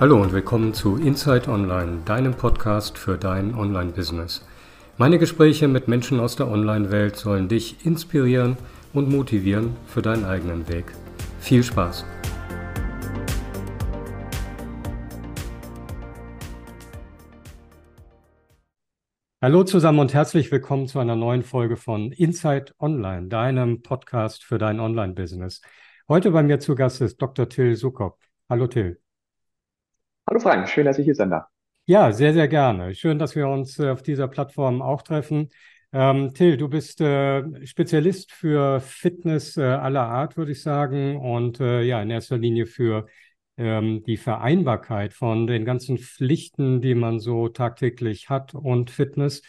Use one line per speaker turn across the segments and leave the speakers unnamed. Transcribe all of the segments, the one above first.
Hallo und willkommen zu Inside Online, deinem Podcast für dein Online-Business. Meine Gespräche mit Menschen aus der Online-Welt sollen dich inspirieren und motivieren für deinen eigenen Weg. Viel Spaß! Hallo zusammen und herzlich willkommen zu einer neuen Folge von Inside Online, deinem Podcast für dein Online-Business. Heute bei mir zu Gast ist Dr. Till Sukop. Hallo Till.
Hallo Frank, schön, dass ich hier sein darf.
Ja, sehr, sehr gerne. Schön, dass wir uns äh, auf dieser Plattform auch treffen. Ähm, Till, du bist äh, Spezialist für Fitness äh, aller Art, würde ich sagen, und äh, ja, in erster Linie für ähm, die Vereinbarkeit von den ganzen Pflichten, die man so tagtäglich hat und Fitness.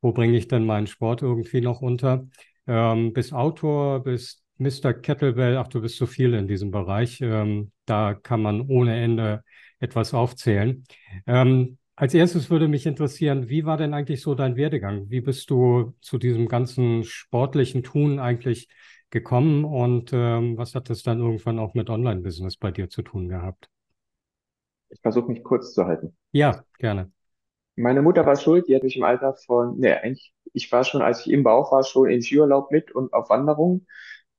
Wo bringe ich denn meinen Sport irgendwie noch unter? Ähm, bist Autor, bist Mr. Kettlebell, ach, du bist so viel in diesem Bereich. Ähm, da kann man ohne Ende etwas aufzählen. Ähm, als erstes würde mich interessieren, wie war denn eigentlich so dein Werdegang? Wie bist du zu diesem ganzen sportlichen Tun eigentlich gekommen und ähm, was hat das dann irgendwann auch mit Online-Business bei dir zu tun gehabt?
Ich versuche mich kurz zu halten.
Ja, gerne.
Meine Mutter war schuld, die hat mich im Alter von, nee, eigentlich, ich war schon, als ich im Bauch war, schon in Skiurlaub mit und auf Wanderung.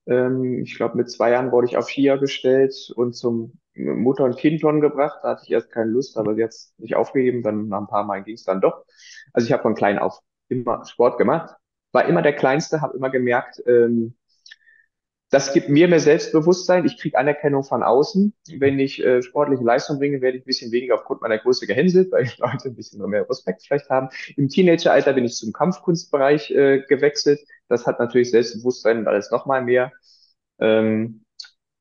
Ähm, ich glaube, mit zwei Jahren wurde ich auf Skier gestellt und zum Mutter und Kind schon gebracht. Da hatte ich erst keine Lust, aber sie hat es nicht aufgegeben. Dann nach ein paar Mal ging es dann doch. Also ich habe von klein auf immer Sport gemacht. War immer der Kleinste, habe immer gemerkt, ähm, das gibt mir mehr Selbstbewusstsein. Ich kriege Anerkennung von außen. Wenn ich äh, sportliche Leistung bringe, werde ich ein bisschen weniger aufgrund meiner Größe gehänselt, weil die Leute ein bisschen mehr Respekt vielleicht haben. Im Teenageralter bin ich zum Kampfkunstbereich äh, gewechselt. Das hat natürlich Selbstbewusstsein und alles nochmal mehr ähm,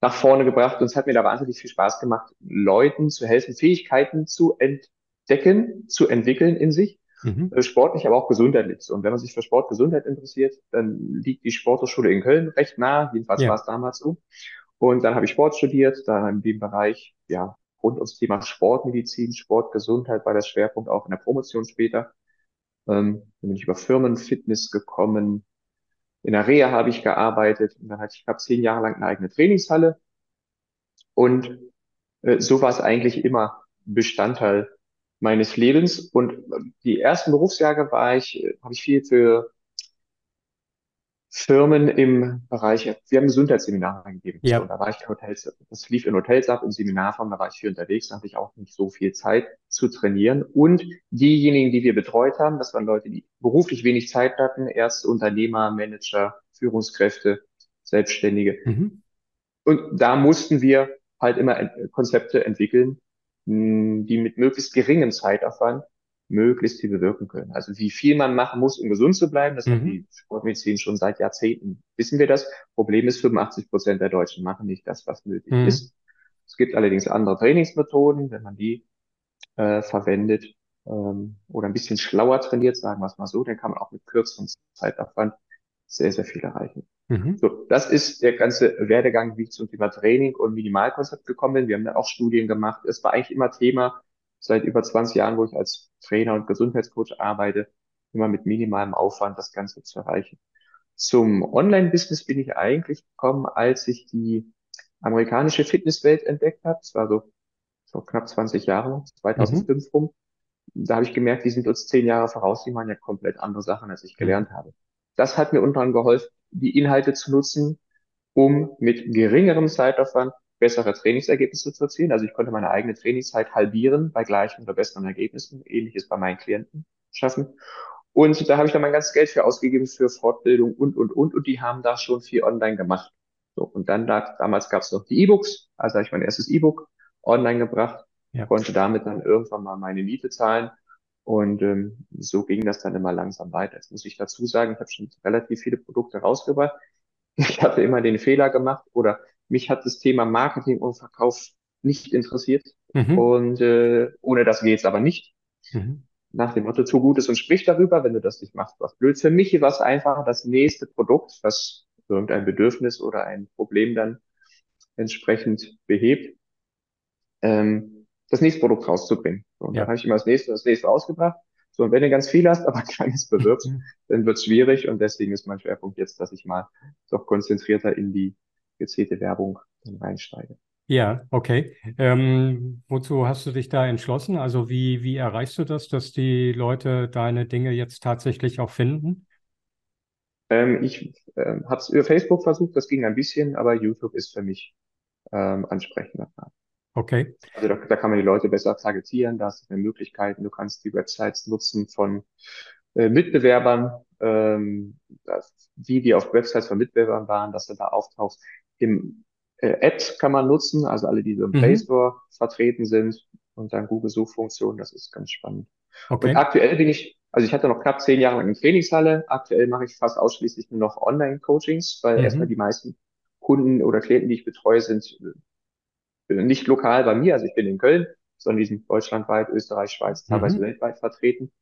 nach vorne gebracht. Und es hat mir da wahnsinnig viel Spaß gemacht, Leuten zu helfen, Fähigkeiten zu entdecken, zu entwickeln in sich Mhm. Äh, sportlich, aber auch gesundheitlich. Und wenn man sich für Sport, Gesundheit interessiert, dann liegt die Sporthochschule in Köln recht nah. Jedenfalls ja. war es damals so. Und dann habe ich Sport studiert, da in dem Bereich, ja, rund ums Thema Sportmedizin, Sportgesundheit war der Schwerpunkt auch in der Promotion später. Ähm, dann bin ich über Firmenfitness gekommen. In der Reha habe ich gearbeitet und dann hatte ich, glaube zehn Jahre lang eine eigene Trainingshalle. Und äh, so war es eigentlich immer Bestandteil meines Lebens. Und die ersten Berufsjahre war ich, habe ich viel für Firmen im Bereich, wir haben Gesundheitsseminare gegeben. Ja. So, da war ich in Hotels, das lief in Hotels ab, in Seminarform, da war ich viel unterwegs, da hatte ich auch nicht so viel Zeit zu trainieren. Und diejenigen, die wir betreut haben, das waren Leute, die beruflich wenig Zeit hatten, erst Unternehmer, Manager, Führungskräfte, Selbstständige. Mhm. Und da mussten wir halt immer Konzepte entwickeln, die mit möglichst geringem Zeitaufwand möglichst viel bewirken können. Also wie viel man machen muss, um gesund zu bleiben, das mhm. hat die Sportmedizin schon seit Jahrzehnten. Wissen wir das? Problem ist, 85 Prozent der Deutschen machen nicht das, was nötig mhm. ist. Es gibt allerdings andere Trainingsmethoden, wenn man die äh, verwendet ähm, oder ein bisschen schlauer trainiert, sagen wir es mal so, dann kann man auch mit kürzerem Zeitaufwand sehr, sehr viel erreichen. Mhm. So, das ist der ganze Werdegang, wie ich zum Thema Training und Minimalkonzept gekommen bin. Wir haben dann auch Studien gemacht. Es war eigentlich immer Thema seit über 20 Jahren, wo ich als Trainer und Gesundheitscoach arbeite, immer mit minimalem Aufwand das Ganze zu erreichen. Zum Online-Business bin ich eigentlich gekommen, als ich die amerikanische Fitnesswelt entdeckt habe. Das war so, so knapp 20 Jahre, 2005 mhm. rum. Da habe ich gemerkt, die sind uns zehn Jahre voraus, die machen ja komplett andere Sachen, als ich gelernt habe. Das hat mir unter anderem geholfen, die Inhalte zu nutzen, um mit geringerem Zeitaufwand bessere Trainingsergebnisse zu erzielen. Also ich konnte meine eigene Trainingszeit halbieren bei gleichen oder besseren Ergebnissen. Ähnliches bei meinen Klienten schaffen. Und da habe ich dann mein ganzes Geld für ausgegeben für Fortbildung und, und, und. Und die haben da schon viel online gemacht. So, und dann da, damals gab es noch die E-Books. Also habe ich mein erstes E-Book online gebracht. Ja. Konnte damit dann irgendwann mal meine Miete zahlen und ähm, so ging das dann immer langsam weiter. Jetzt muss ich dazu sagen, ich habe schon relativ viele Produkte rausgebracht. Ich hatte immer den Fehler gemacht oder mich hat das Thema Marketing und Verkauf nicht interessiert. Mhm. Und äh, ohne das geht's aber nicht. Mhm. Nach dem Motto, tu Gutes und sprich darüber, wenn du das nicht machst, was blöd. Für mich war es einfach das nächste Produkt, was irgendein Bedürfnis oder ein Problem dann entsprechend behebt. Ähm, das nächste Produkt rauszubringen. So, und ja. dann habe ich immer das nächste, das nächste ausgebracht. So, und wenn du ganz viel hast, aber keines bewirbst, mhm. dann wird es schwierig. Und deswegen ist mein Schwerpunkt jetzt, dass ich mal doch konzentrierter in die gezielte Werbung reinsteige.
Ja, okay. Ähm, wozu hast du dich da entschlossen? Also wie, wie erreichst du das, dass die Leute deine Dinge jetzt tatsächlich auch finden?
Ähm, ich äh, habe es über Facebook versucht, das ging ein bisschen, aber YouTube ist für mich ähm, ansprechender.
Okay.
Also da, da kann man die Leute besser targetieren, da hast du Möglichkeiten, du kannst die Websites nutzen von äh, Mitbewerbern, ähm, die, die auf Websites von Mitbewerbern waren, dass du da auftauchst. Im äh, Ad kann man nutzen, also alle, die so im
Mhm.
Play Store vertreten sind und dann Google-Suchfunktion, das ist ganz spannend. Und
Okay.
aktuell bin ich, also ich hatte noch knapp zehn Jahre lang eine Trainingshalle, aktuell mache ich fast ausschließlich nur noch Online-Coachings, weil erstmal
Mhm.
die meisten Kunden oder Klienten, die ich betreue, sind äh, nicht lokal bei mir, also ich bin in Köln, sondern die sind deutschlandweit, Österreich, Schweiz, teilweise
Mhm.
weltweit vertreten.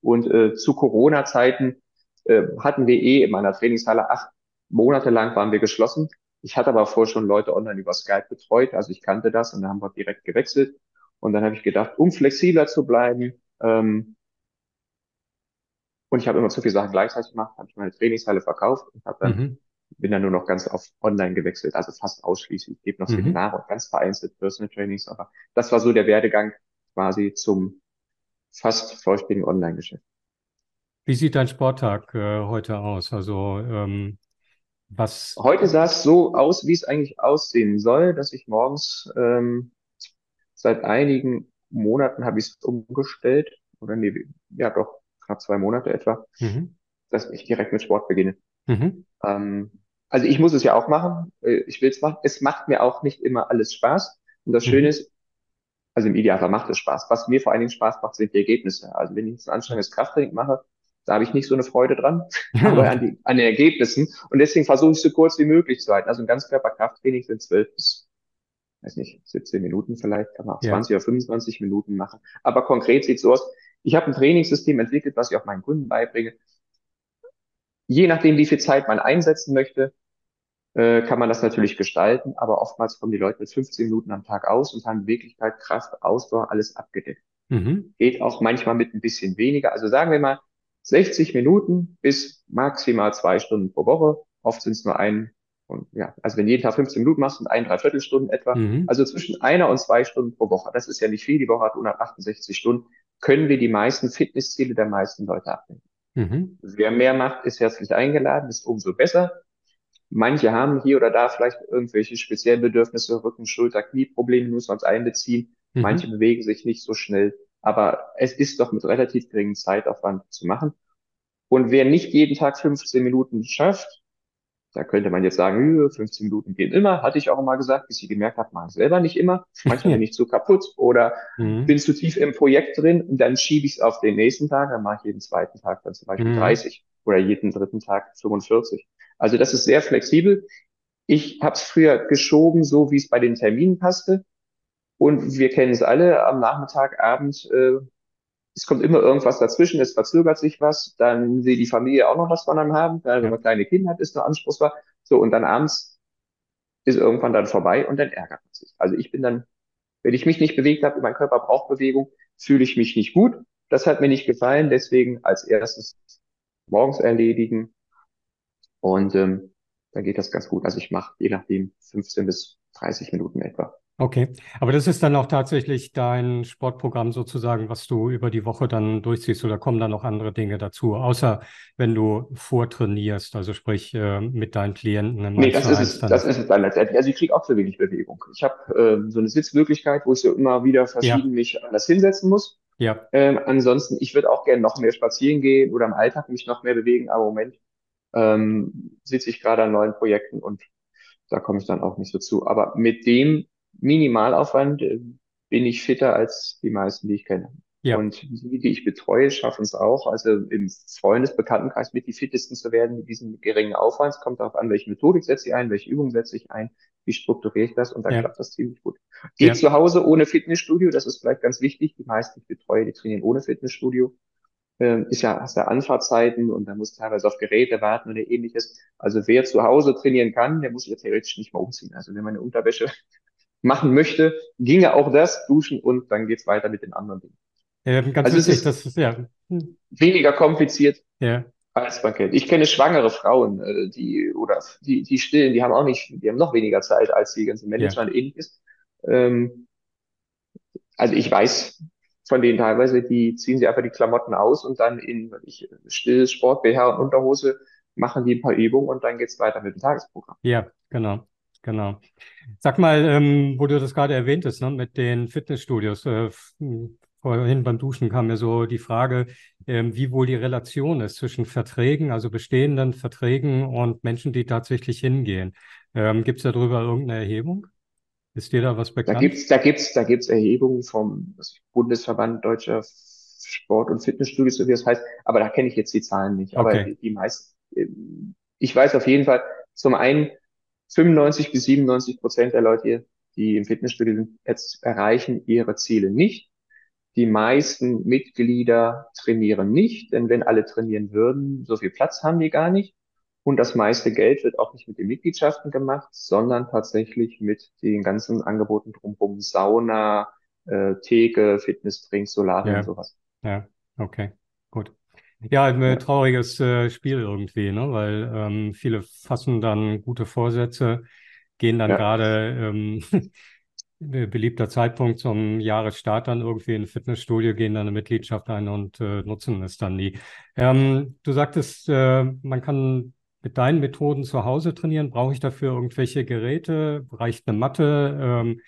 Und äh, zu Corona-Zeiten äh, hatten wir eh in meiner Trainingshalle acht Monate lang waren wir geschlossen. Ich hatte aber vorher schon Leute online über Skype betreut, also ich kannte das und dann haben wir direkt gewechselt. Und dann habe ich gedacht, um flexibler zu bleiben, ähm, und ich habe immer zu viele Sachen gleichzeitig gemacht, habe ich meine Trainingshalle verkauft und habe dann
Mhm.
bin dann nur noch ganz auf online gewechselt, also fast ausschließlich. Ich gebe noch
Mhm.
Seminare und ganz vereinzelt Personal Trainings, aber das war so der Werdegang quasi zum fast vollständigen Online-Geschäft.
Wie sieht dein Sporttag äh, heute aus? Also ähm, was?
Heute sah es so aus, wie es eigentlich aussehen soll, dass ich morgens ähm, seit einigen Monaten habe ich es umgestellt, oder nee, ja doch, knapp zwei Monate etwa,
Mhm.
dass ich direkt mit Sport beginne.
Mhm.
Ähm, also ich muss es ja auch machen, äh, ich will es machen. Es macht mir auch nicht immer alles Spaß. Und das Schöne
Mhm.
ist, also im Idealfall macht es Spaß. Was mir vor allen Dingen Spaß macht, sind die Ergebnisse. Also wenn ich jetzt ein anstrengendes Krafttraining mache, da habe ich nicht so eine Freude dran, aber an, die, an den Ergebnissen. Und deswegen versuche ich so kurz wie möglich zu halten. Also ein Ganzkörperkrafttraining sind zwölf bis, weiß nicht, 17 Minuten vielleicht, kann man auch
Ja.
20 oder 25 Minuten machen. Aber konkret sieht es so aus. Ich habe ein Trainingssystem entwickelt, was ich auch meinen Kunden beibringe. Je nachdem, wie viel Zeit man einsetzen möchte, äh, kann man das natürlich gestalten, aber oftmals kommen die Leute mit 15 Minuten am Tag aus und haben Beweglichkeit, Kraft, Ausdauer, alles abgedeckt.
Mhm.
Geht auch manchmal mit ein bisschen weniger. Also sagen wir mal 60 Minuten bis maximal zwei Stunden pro Woche. Oft sind es nur ein und ja, also wenn jeden Tag 15 Minuten machst, sind ein, dreiviertel Stunden etwa.
Mhm.
Also zwischen einer und zwei Stunden pro Woche. Das ist ja nicht viel. Die Woche hat 168 Stunden. Können wir die meisten Fitnessziele der meisten Leute abdecken.
Mhm.
Wer mehr macht, ist herzlich eingeladen, ist umso besser. Manche haben hier oder da vielleicht irgendwelche speziellen Bedürfnisse, Rücken, Schulter, Knieprobleme, muss man es einbeziehen. Manche
Mhm.
bewegen sich nicht so schnell, aber es ist doch mit relativ geringem Zeitaufwand zu machen. Und wer nicht jeden Tag 15 Minuten schafft, da könnte man jetzt sagen, "Nö, 15 Minuten gehen immer, hatte ich auch immer gesagt, bis ich gemerkt habe, mache ich selber nicht immer. Manchmal bin ich zu kaputt oder
Mhm.
bin zu tief im Projekt drin und dann schiebe ich es auf den nächsten Tag, dann mache ich jeden zweiten Tag dann zum Beispiel
Mhm.
30 oder jeden dritten Tag 45. Also das ist sehr flexibel. Ich habe es früher geschoben, so wie es bei den Terminen passte. Und wir kennen es alle, am Nachmittag, Abend, äh, es kommt immer irgendwas dazwischen, es verzögert sich was, dann will die Familie auch noch was von einem haben, gerade wenn
Ja.
man kleine Kinder hat, ist noch anspruchsvoll. So, und dann abends ist irgendwann dann vorbei und dann ärgert man sich. Also ich bin dann, wenn ich mich nicht bewegt habe, mein Körper braucht Bewegung, fühle ich mich nicht gut. Das hat mir nicht gefallen, deswegen als erstes morgens erledigen und ähm, dann geht das ganz gut. Also ich mache je nachdem 15 bis 30 Minuten etwa.
Okay, aber das ist dann auch tatsächlich dein Sportprogramm sozusagen, was du über die Woche dann durchziehst oder kommen da noch andere Dinge dazu, außer wenn du vortrainierst, also sprich äh, mit deinen Klienten im
Nee,
1
das ist
1
es,
dann.
das ist es dann letztendlich. Also ich kriege auch zu wenig Bewegung. Ich habe ähm, so eine Sitzmöglichkeit, wo ich so immer wieder
Ja,
verschieden mich anders hinsetzen muss.
ja,
Ähm, ansonsten, ich würde auch gerne noch mehr spazieren gehen oder im Alltag mich noch mehr bewegen, aber im Moment ähm, sitze ich gerade an neuen Projekten und da komme ich dann auch nicht so zu. Aber mit dem Minimalaufwand äh, bin ich fitter als die meisten, die ich kenne.
ja,
Und die, die ich betreue, schaffen es auch, also im Freundesbekanntenkreis mit die fittesten zu werden mit diesem geringen Aufwand. Es kommt darauf an, welche Methodik setze ich ein, welche Übung setze ich ein, wie strukturiere ich das und dann
ja,
klappt das ziemlich gut. Geht
ja,
zu Hause ohne Fitnessstudio, das ist vielleicht ganz wichtig. Die meisten, die ich betreue, die trainieren ohne Fitnessstudio. Ähm, ist ja, hast ja Anfahrtzeiten und dann muss teilweise auf Geräte warten oder ähnliches. Also wer zu Hause trainieren kann, der muss ja theoretisch nicht mal umziehen. Also wenn man eine Unterwäsche machen möchte, ginge auch das, duschen und dann geht's weiter mit den anderen Dingen.
Ähm, ganz
Also es
witzig,
ist
das ist ja, hm,
weniger kompliziert
ja,
als man kennt. Ich kenne schwangere Frauen, äh, die oder die die stillen, die haben auch nicht, die haben noch weniger Zeit als die ganzen
ja,
Manager und ähnliches. Ähm, also ich weiß von denen teilweise, die ziehen sie einfach die Klamotten aus und dann in ich, stilles Sport, BH und Unterhose machen die ein paar Übungen und dann geht's weiter mit dem Tagesprogramm.
Ja, genau. Genau. Sag mal, ähm, wo du das gerade erwähntest, ne, mit den Fitnessstudios. Äh, vorhin beim Duschen kam mir so die Frage, ähm, wie wohl die Relation ist zwischen Verträgen, also bestehenden Verträgen und Menschen, die tatsächlich hingehen. Ähm, Gibt es darüber irgendeine Erhebung? Ist dir da was bekannt?
Da gibt's, da gibt's, da gibt's Erhebungen vom Bundesverband Deutscher Sport- und Fitnessstudios, so wie das heißt. Aber da kenne ich jetzt die Zahlen nicht. Aber
Okay.
die, die meisten, ich weiß auf jeden Fall, zum einen 95 bis 97 Prozent der Leute, die im Fitnessstudio sind, jetzt erreichen ihre Ziele nicht. Die meisten Mitglieder trainieren nicht, denn wenn alle trainieren würden, so viel Platz haben die gar nicht. Und das meiste Geld wird auch nicht mit den Mitgliedschaften gemacht, sondern tatsächlich mit den ganzen Angeboten drumherum. Sauna, äh, Theke, Fitnessdrinks, Solarium,
Ja,
sowas.
ja, okay. Ja, ein äh,
Ja,
trauriges äh, Spiel irgendwie, ne? Weil ähm, viele fassen dann gute Vorsätze, gehen dann
ja.
gerade ähm, äh, beliebter Zeitpunkt zum Jahresstart dann irgendwie in ein Fitnessstudio, gehen dann eine Mitgliedschaft ein und äh, nutzen es dann nie. Ähm, du sagtest, äh, man kann mit deinen Methoden zu Hause trainieren. Brauche ich dafür irgendwelche Geräte? Reicht eine Matte? Ähm,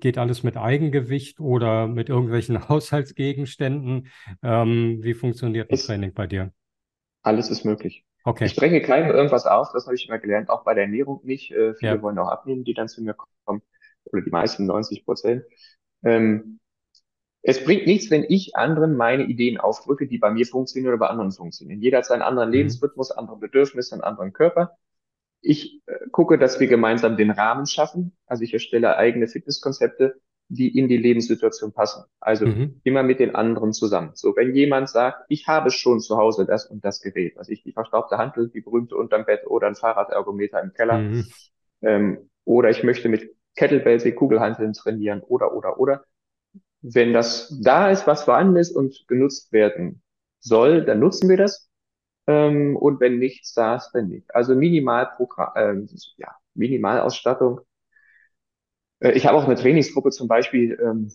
geht alles mit Eigengewicht oder mit irgendwelchen Haushaltsgegenständen? Ähm, wie funktioniert
Ist,
Training bei dir?
alles ist möglich. Ich
Okay,
dränge keinem irgendwas auf, das habe ich immer gelernt, auch bei der Ernährung nicht. Äh, viele
ja.
wollen auch abnehmen, die dann zu mir kommen, oder die meisten, 90 Prozent. Ähm, Es bringt nichts, wenn ich anderen meine Ideen aufdrücke, die bei mir funktionieren oder bei anderen funktionieren. Jeder hat seinen anderen
Mhm.
Lebensrhythmus, andere Bedürfnisse, einen anderen Körper. Ich äh, gucke, dass wir gemeinsam den Rahmen schaffen. Also ich erstelle eigene Fitnesskonzepte, die in die Lebenssituation passen. Also
Mhm.
immer mit den anderen zusammen. So, wenn jemand sagt, ich habe schon zu Hause das und das Gerät, also ich die verstaubte Hantel, die berühmte unterm Bett oder ein Fahrradergometer im Keller,
Mhm.
ähm, oder ich möchte mit Kettlebells, wie Kugelhanteln trainieren oder, oder, oder wenn das da ist, was vorhanden ist und genutzt werden soll, dann nutzen wir das. Ähm, und wenn nichts da ist, dann nicht. Also Minimalprogramm, ähm, ja, Minimalausstattung. Äh, ich habe auch eine Trainingsgruppe zum Beispiel, ähm,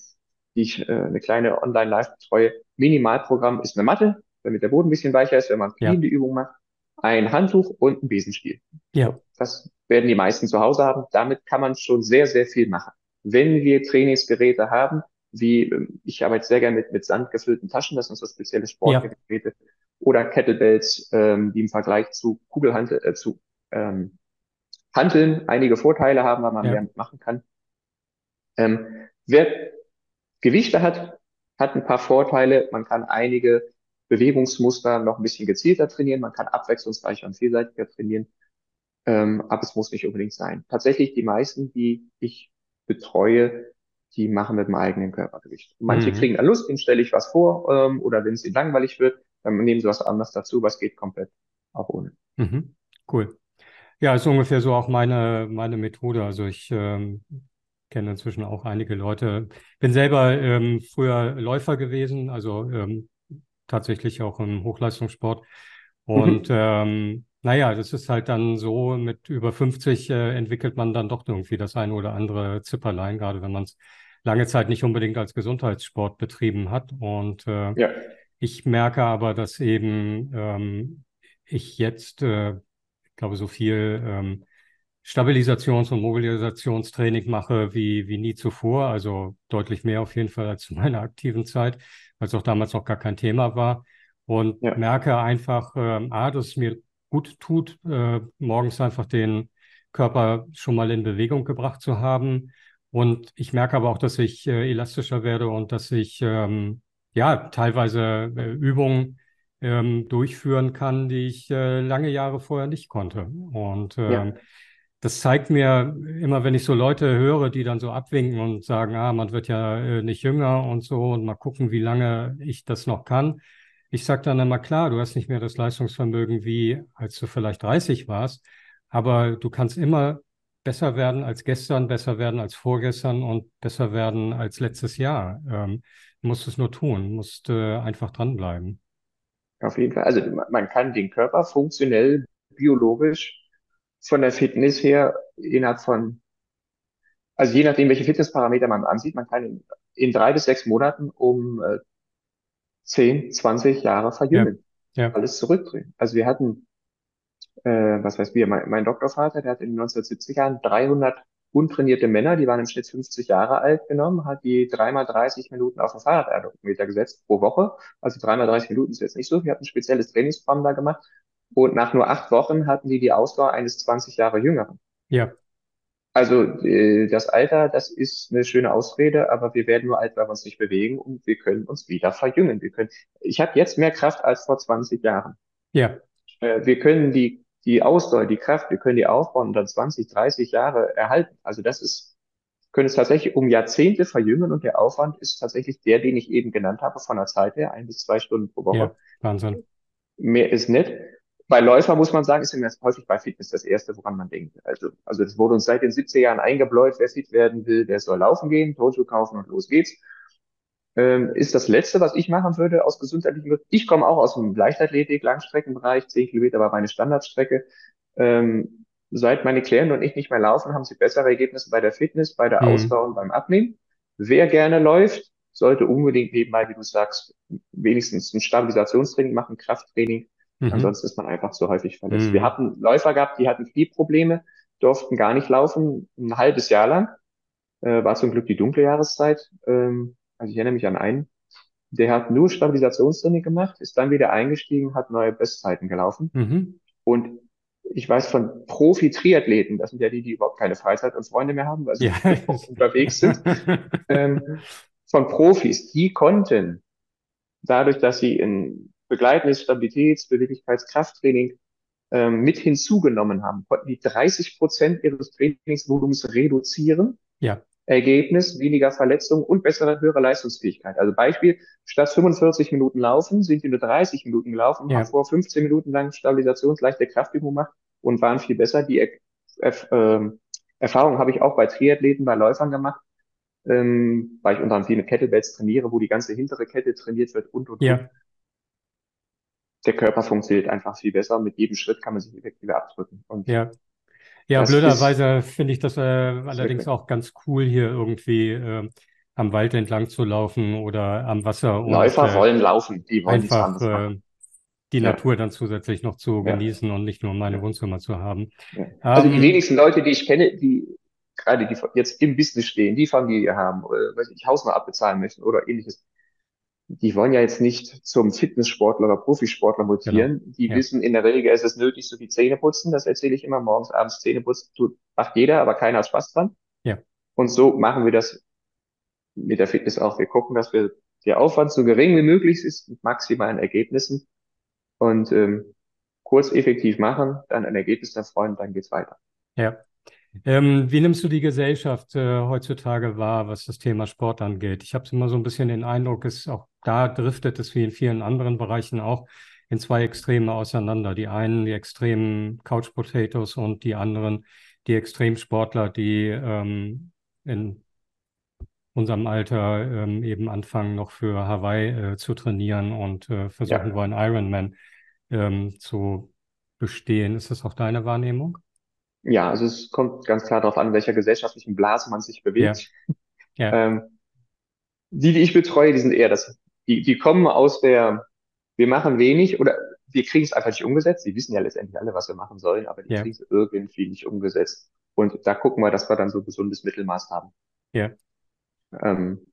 die ich äh, eine kleine Online-Live betreue. Minimalprogramm ist eine Matte, damit der Boden ein bisschen weicher ist, wenn man
Ja,
kniende Übung macht, ein Handtuch und ein Besenstiel.
ja,
das werden die meisten zu Hause haben. Damit kann man schon sehr, sehr viel machen. Wenn wir Trainingsgeräte haben, wie ähm, ich arbeite sehr gerne mit, mit sandgefüllten Taschen, das sind so spezielle
ja,
Sportgeräte, oder Kettlebells, ähm, die im Vergleich zu Kugelhantel, äh, zu ähm, Hanteln einige Vorteile haben, weil man mehr
ja.
mitmachen kann. Ähm, wer Gewichte hat, hat ein paar Vorteile. Man kann einige Bewegungsmuster noch ein bisschen gezielter trainieren. Man kann abwechslungsreicher und vielseitiger trainieren. Ähm, aber es muss nicht unbedingt sein. Tatsächlich die meisten, die ich betreue, die machen mit dem eigenen Körpergewicht. Manche
Mhm.
kriegen da Lust, denen stelle ich was vor, ähm, oder wenn es ihnen langweilig wird, dann nehmen sie was anderes dazu, was geht komplett auch ohne.
Mhm. Cool. Ja, ist ungefähr so auch meine, meine Methode. Also ich ähm, kenne inzwischen auch einige Leute. Bin selber ähm, früher Läufer gewesen, also ähm, tatsächlich auch im Hochleistungssport. Und
Mhm.
ähm, naja, das ist halt dann so, mit über 50 äh, entwickelt man dann doch irgendwie das eine oder andere Zipperlein, gerade wenn man es lange Zeit nicht unbedingt als Gesundheitssport betrieben hat. Und äh,
Ja,
ich merke aber, dass eben ähm, ich jetzt, äh, ich glaube, so viel ähm, Stabilisations- und Mobilisationstraining mache wie, wie nie zuvor, also deutlich mehr auf jeden Fall als zu meiner aktiven Zeit, weil es auch damals noch gar kein Thema war. Und
ja,
merke einfach, ähm, A, dass es mir gut tut, äh, morgens einfach den Körper schon mal in Bewegung gebracht zu haben. Und ich merke aber auch, dass ich äh, elastischer werde und dass ich ähm, ja teilweise äh, Übungen ähm, durchführen kann, die ich äh, lange Jahre vorher nicht konnte. Und
ja,
ähm, das zeigt mir immer, wenn ich so Leute höre, die dann so abwinken und sagen, ah, man wird ja äh, nicht jünger und so und mal gucken, wie lange ich das noch kann. Ich sage dann immer, klar, du hast nicht mehr das Leistungsvermögen wie als du vielleicht 30 warst, aber du kannst immer besser werden als gestern, besser werden als vorgestern und besser werden als letztes Jahr. Ähm, du musst es nur tun, musst äh, einfach dranbleiben.
auf jeden Fall. Also man kann den Körper funktionell, biologisch von der Fitness her innerhalb von Also je nachdem, welche Fitnessparameter man ansieht, man kann in, in drei bis sechs Monaten um äh, 10, 20 Jahre verjüngen. Ja, ja. Alles zurückdrehen. Also wir hatten, äh, was heißt wir, mein, mein Doktorvater, der hat in den 1970 Jahren 300 untrainierte Männer, die waren im Schnitt 50 Jahre alt genommen, hat die dreimal 30 Minuten auf den Fahrradergometer gesetzt pro Woche. Also dreimal 30 Minuten ist jetzt nicht so. Wir hatten ein spezielles Trainingsprogramm da gemacht. Und nach nur acht Wochen hatten die die Ausdauer eines 20 Jahre Jüngeren.
Ja.
Also äh, das Alter, das ist eine schöne Ausrede, aber wir werden nur alt, weil wir uns nicht bewegen und wir können uns wieder verjüngen. Wir können. Ich habe jetzt mehr Kraft als vor 20 Jahren.
Ja.
Äh, wir können die die Ausdauer, die Kraft, wir können die aufbauen und dann 20, 30 Jahre erhalten. Also das ist, können es tatsächlich um Jahrzehnte verjüngen und der Aufwand ist tatsächlich der, den ich eben genannt habe, von der Zeit her, ein bis zwei Stunden pro Woche. Ja,
Wahnsinn.
Mehr ist nicht. Bei Läufer muss man sagen, ist immer häufig bei Fitness das Erste, woran man denkt. Also, also das wurde uns seit den 70er Jahren eingebläut, wer fit werden will, der soll laufen gehen, Turnschuh kaufen und los geht's ähm, ist das Letzte, was ich machen würde aus gesundheitlichen Gründen. Ich komme auch aus dem Leichtathletik, Langstreckenbereich, 10 Kilometer war meine Standardstrecke. Ähm, seit meine Klienten und ich nicht mehr laufen, haben sie bessere Ergebnisse bei der Fitness, bei der mhm. Ausdauer und beim Abnehmen. Wer gerne läuft, sollte unbedingt nebenbei, wie du sagst, wenigstens ein Stabilisationstraining machen, Krafttraining. Mhm. Ansonsten ist man einfach zu häufig verletzt. Mhm. Wir hatten Läufer gehabt, die hatten Knieprobleme, durften gar nicht laufen, ein halbes Jahr lang. Äh, war zum Glück die dunkle Jahreszeit. Ähm, also ich erinnere mich an einen, der hat nur Stabilisationstraining gemacht, ist dann wieder eingestiegen, hat neue Bestzeiten gelaufen. Mhm. Und ich weiß von Profi-Triathleten, das sind ja die, die überhaupt keine Freizeit und Freunde mehr haben, weil sie ja. unterwegs sind, ähm, von Profis, die konnten dadurch, dass sie ein begleitendes Stabilitäts-, Beweglichkeits-, Krafttraining ähm, mit hinzugenommen haben, konnten die 30 Prozent ihres Trainingsvolumens reduzieren.
Ja.
Ergebnis weniger Verletzungen und bessere, höhere Leistungsfähigkeit. Also Beispiel, statt 45 Minuten laufen, sind die nur 30 Minuten gelaufen, ja. haben vor 15 Minuten lang Stabilisationsleichte Kraftübung gemacht und waren viel besser. Die er äh, Erfahrung habe ich auch bei Triathleten, bei Läufern gemacht, ähm, weil ich unter anderem viel mit Kettlebells trainiere, wo die ganze hintere Kette trainiert wird und und
ja.
und. Der Körper funktioniert einfach viel besser. Mit jedem Schritt kann man sich effektiver abdrücken.
Und ja. Ja, das blöderweise finde ich das äh, allerdings auch ganz cool, hier irgendwie äh, am Wald entlang zu laufen oder am Wasser.
Und, Läufer äh, wollen laufen, die wollen
einfach äh, die ja. Natur dann zusätzlich noch zu ja. genießen und nicht nur meine Wohnzimmer zu haben.
Ja. Also um, die ähm, wenigsten Leute, die ich kenne, die gerade die jetzt im Business stehen, die Familie haben, oder weiß ich, Haus noch abbezahlen möchten oder ähnliches, die wollen ja jetzt nicht zum Fitnesssportler oder Profisportler mutieren. Genau. Die ja. wissen, in der Regel ist es nötig, so wie Zähne putzen. Das erzähle ich immer morgens, abends Zähne putzen. Tut, macht jeder, aber keiner hat Spaß dran.
Ja.
Und so machen wir das mit der Fitness auch. Wir gucken, dass wir der Aufwand so gering wie möglich ist mit maximalen Ergebnissen und ähm, kurz effektiv machen, dann ein Ergebnis erfreuen, dann geht's weiter.
Ja. Ähm, wie nimmst du die Gesellschaft äh, heutzutage wahr, was das Thema Sport angeht? Ich habe immer so ein bisschen den Eindruck, es auch da driftet es wie in vielen anderen Bereichen auch in zwei Extreme auseinander. Die einen die extremen Couch Potatoes und die anderen die Extremsportler, die ähm, in unserem Alter ähm, eben anfangen, noch für Hawaii äh, zu trainieren und äh, versuchen ja. wollen, Ironman ähm, zu bestehen. Ist das auch deine Wahrnehmung?
Ja, also es kommt ganz klar darauf an, welcher gesellschaftlichen Blase man sich bewegt. Ja. ja. ähm, die, die ich betreue, die sind eher das, die, die kommen aus der, wir machen wenig oder wir kriegen es einfach nicht umgesetzt. Die wissen ja letztendlich alle, was wir machen sollen, aber die ja. kriegen es irgendwie nicht umgesetzt. Und da gucken wir, dass wir dann so ein gesundes Mittelmaß haben.
Ja.
Ähm,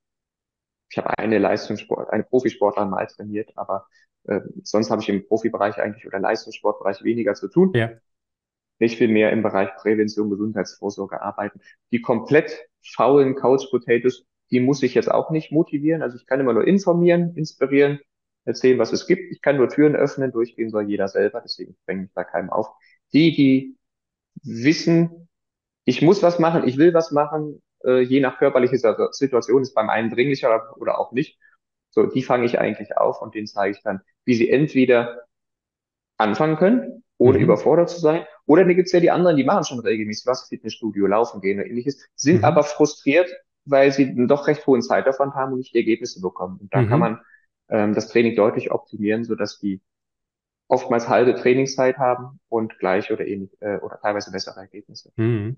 ich habe eine Leistungssport, eine Profisportler mal trainiert, aber äh, sonst habe ich im Profibereich eigentlich oder Leistungssportbereich weniger zu tun.
Ja
ich will mehr im Bereich Prävention, Gesundheitsvorsorge arbeiten. Die komplett faulen Couch Potatoes, die muss ich jetzt auch nicht motivieren. Also ich kann immer nur informieren, inspirieren, erzählen, was es gibt. Ich kann nur Türen öffnen, durchgehen soll jeder selber. Deswegen bringe ich da keinem auf. Die, die wissen, ich muss was machen, ich will was machen, äh, je nach körperlicher Situation ist beim einen dringlicher oder auch nicht. So, die fange ich eigentlich auf und denen zeige ich dann, wie sie entweder anfangen können, ohne mhm. überfordert zu sein. Oder da gibt's ja die anderen, die machen schon regelmäßig was, Fitnessstudio, laufen gehen oder ähnliches, sind mhm. aber frustriert, weil sie einen doch recht hohen Zeitaufwand haben und nicht die Ergebnisse bekommen. Und da mhm. kann man ähm, das Training deutlich optimieren, so dass die oftmals halbe Trainingszeit haben und gleich oder ähnlich äh, oder teilweise bessere Ergebnisse.
Mhm.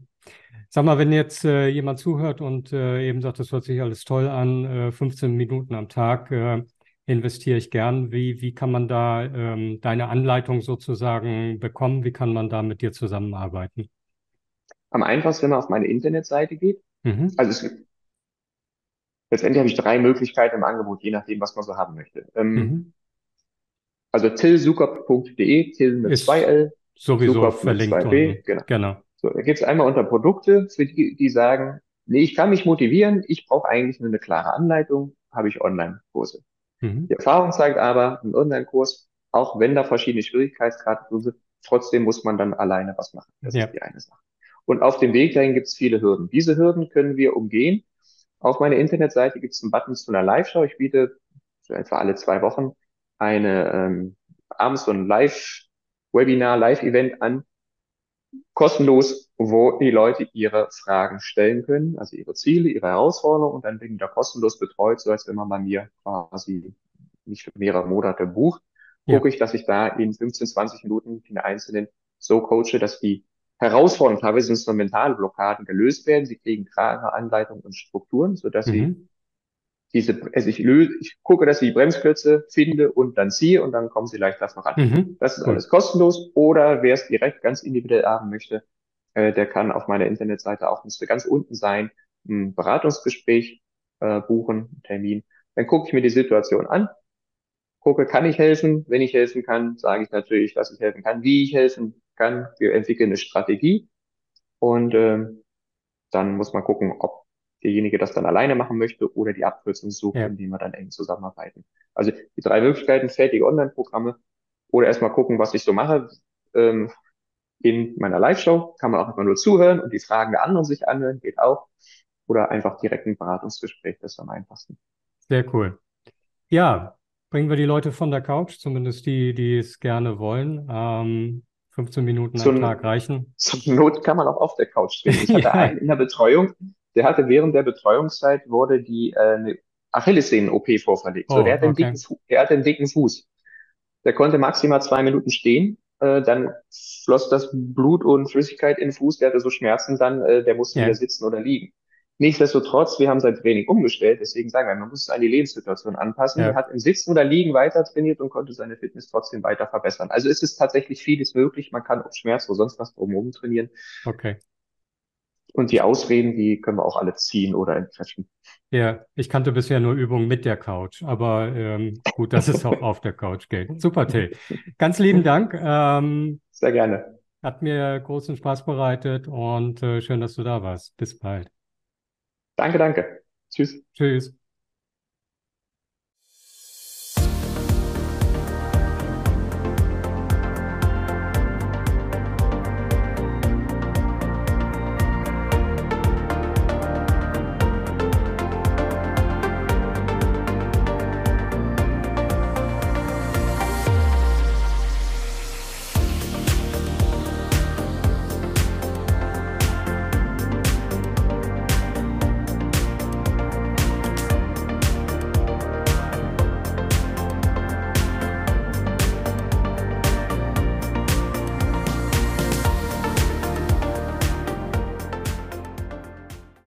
Sag mal, wenn jetzt äh, jemand zuhört und äh, eben sagt, das hört sich alles toll an, 15 äh, Minuten am Tag äh, investiere ich gern. Wie, wie kann man da ähm, deine Anleitung sozusagen bekommen? Wie kann man da mit dir zusammenarbeiten?
Am einfachsten, wenn man auf meine Internetseite geht. Mhm. Also es, letztendlich habe ich drei Möglichkeiten im Angebot, je nachdem, was man so haben möchte. Ähm, mhm. Also tillsukop.de, till mit Ist zwei L,
sowieso Sukop verlinkt mit zwei
B, genau. genau. So, da gibt es einmal unter Produkte, für die, die sagen, nee, ich kann mich motivieren, ich brauche eigentlich nur eine klare Anleitung, habe ich Online-Kurse. Mhm. Die Erfahrung zeigt aber, ein Online-Kurs, auch wenn da verschiedene Schwierigkeitsgrade sind, trotzdem muss man dann alleine was machen. Das ja. ist die eine Sache. Und auf dem Weg dahin gibt es viele Hürden. Diese Hürden können wir umgehen. Auf meiner Internetseite gibt es einen Button zu einer Live-Show. Ich biete so etwa alle zwei Wochen eine ähm, abends so ein Live-Webinar, Live-Event an, kostenlos, wo die Leute ihre Fragen stellen können, also ihre Ziele, ihre Herausforderungen und dann werden die da kostenlos betreut, so als wenn man bei mir quasi nicht für mehrere Monate bucht, gucke ja. ich, dass ich da in 15, 20 Minuten den Einzelnen so coache, dass die Herausforderungen, teilweise sind es nur mentale Blockaden, gelöst werden. Sie kriegen klare Anleitungen und Strukturen, so dass mhm. sie diese, also ich löse, ich gucke, dass ich die Bremsklötze finde und dann ziehe und dann kommen sie leichter voran. Mhm. Das ist cool. alles kostenlos. Oder wer es direkt ganz individuell haben möchte, äh, der kann auf meiner Internetseite auch, müsste ganz unten sein, ein Beratungsgespräch äh, buchen, einen Termin. Dann gucke ich mir die Situation an, gucke, kann ich helfen? Wenn ich helfen kann, sage ich natürlich, dass ich helfen kann, wie ich helfen kann. Wir entwickeln eine Strategie und äh, dann muss man gucken, ob derjenige das dann alleine machen möchte oder die Abkürzung sucht, ja. indem wir dann eng zusammenarbeiten. Also die drei Möglichkeiten, fertige Online-Programme oder erstmal gucken, was ich so mache. Ähm, in meiner Live-Show kann man auch immer nur zuhören und die Fragen der anderen sich anhören, geht auch. Oder einfach direkt ein Beratungsgespräch, das ist am einfachsten.
Sehr cool. Ja, bringen wir die Leute von der Couch, zumindest die, die es gerne wollen. Ähm, 15 Minuten am Tag reichen.
Zur Not kann man auch auf der Couch drehen. Ich hatte ja. einen in der Betreuung, der hatte während der Betreuungszeit wurde die äh, eine Achillessehnen-OP vorverlegt. Oh, so, der, hat okay. dicken, der hatte einen dicken Fuß. Der konnte maximal zwei Minuten stehen. Äh, dann floss das Blut und Flüssigkeit in den Fuß. Der hatte so Schmerzen dann, äh, der musste ja. wieder sitzen oder liegen. Nichtsdestotrotz, wir haben sein Training umgestellt, deswegen sagen wir, man muss es an die Lebenssituation anpassen. Ja. Er hat im Sitzen oder Liegen weiter trainiert und konnte seine Fitness trotzdem weiter verbessern. Also es ist tatsächlich vieles möglich. Man kann auf Schmerz oder sonst was drumherum trainieren.
Okay.
Und die Ausreden, die können wir auch alle ziehen oder entkräften.
Ja, ich kannte bisher nur Übungen mit der Couch, aber ähm, gut, dass es auch auf der Couch geht. Super, Till. Ganz lieben Dank.
Ähm, Sehr gerne.
Hat mir großen Spaß bereitet und äh, schön, dass du da warst. Bis bald.
Danke, danke. Tschüss.
Tschüss.